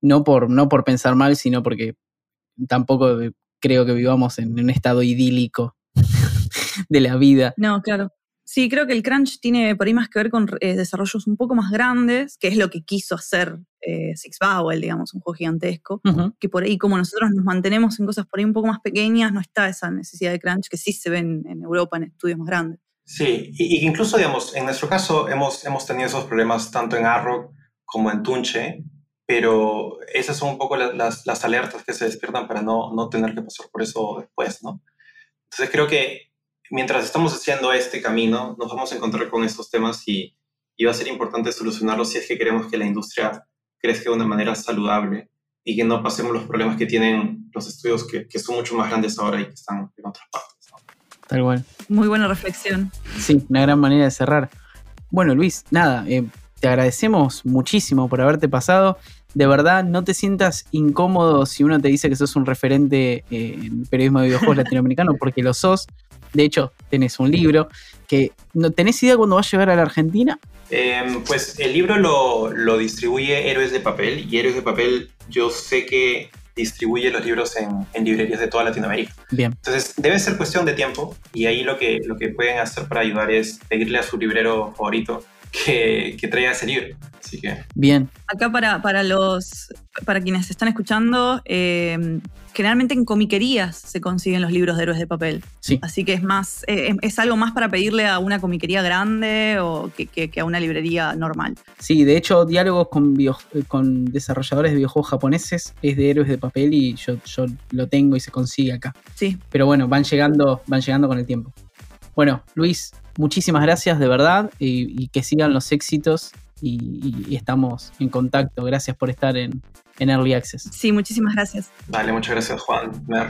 No por, no por pensar mal, sino porque tampoco creo que vivamos en un estado idílico de la vida. No, claro. Sí, creo que el crunch tiene por ahí más que ver con eh, desarrollos un poco más grandes, que es lo que quiso hacer eh, Six Bowel, digamos, un juego gigantesco. Que por ahí, como nosotros nos mantenemos en cosas por ahí un poco más pequeñas, no está esa necesidad de crunch que sí se ve en, Europa en estudios más grandes. Sí, y, incluso, digamos, en nuestro caso hemos, hemos tenido esos problemas tanto en Arrow como en Tunche, pero esas son un poco las, las, alertas que se despiertan para no, no tener que pasar por eso después, ¿no? Entonces creo que mientras estamos haciendo este camino, nos vamos a encontrar con estos temas y, va a ser importante solucionarlos si es que queremos que la industria crezca de una manera saludable y que no pasemos los problemas que tienen los estudios que, son mucho más grandes ahora y que están en otras partes. Tal cual. Muy buena reflexión. Sí, una gran manera de cerrar. Bueno, Luis, nada, eh, te agradecemos muchísimo por haberte pasado. De verdad, no te sientas incómodo si uno te dice que sos un referente en periodismo de videojuegos latinoamericano, porque lo sos. De hecho, tenés un libro que no tenés idea cuándo va a llegar a la Argentina. Em, pues el libro lo, lo, distribuye Héroes de Papel y Héroes de Papel yo sé que distribuye los libros en, en, librerías de toda Latinoamérica. Bien. Entonces debe ser cuestión de tiempo y ahí lo que, lo que pueden hacer para ayudar es pedirle a su librero favorito que, que traiga ese libro. Así que... Bien. Acá para, para, los, para quienes están escuchando, eh, generalmente en comiquerías se consiguen los libros de héroes de papel. Sí. Así que es más, eh, es algo más para pedirle a una comiquería grande o que, que, a una librería normal. Sí, de hecho, diálogos con, con desarrolladores de videojuegos japoneses es de héroes de papel y yo, yo lo tengo y se consigue acá. Sí. Pero bueno, van llegando, van llegando con el tiempo. Bueno, Luis, muchísimas gracias de verdad y, que sigan los éxitos y, estamos en contacto. Gracias por estar en, Early Access. Sí, muchísimas gracias. Dale, muchas gracias Juan, Mer,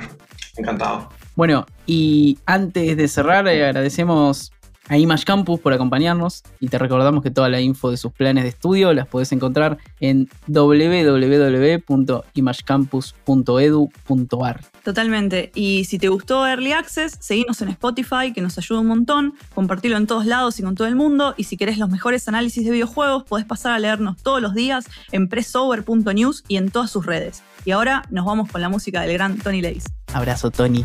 encantado. Bueno, y antes de cerrar, eh, agradecemos a Image Campus por acompañarnos y te recordamos que toda la info de sus planes de estudio las puedes encontrar en www.imagecampus.edu.ar. Totalmente. Y si te gustó Early Access, seguinos en Spotify, que nos ayuda un montón, compartirlo en todos lados y con todo el mundo. Y si querés los mejores análisis de videojuegos, podés pasar a leernos todos los días en pressover.news y en todas sus redes. Y ahora nos vamos con la música del gran Tony Lace. Abrazo, Tony.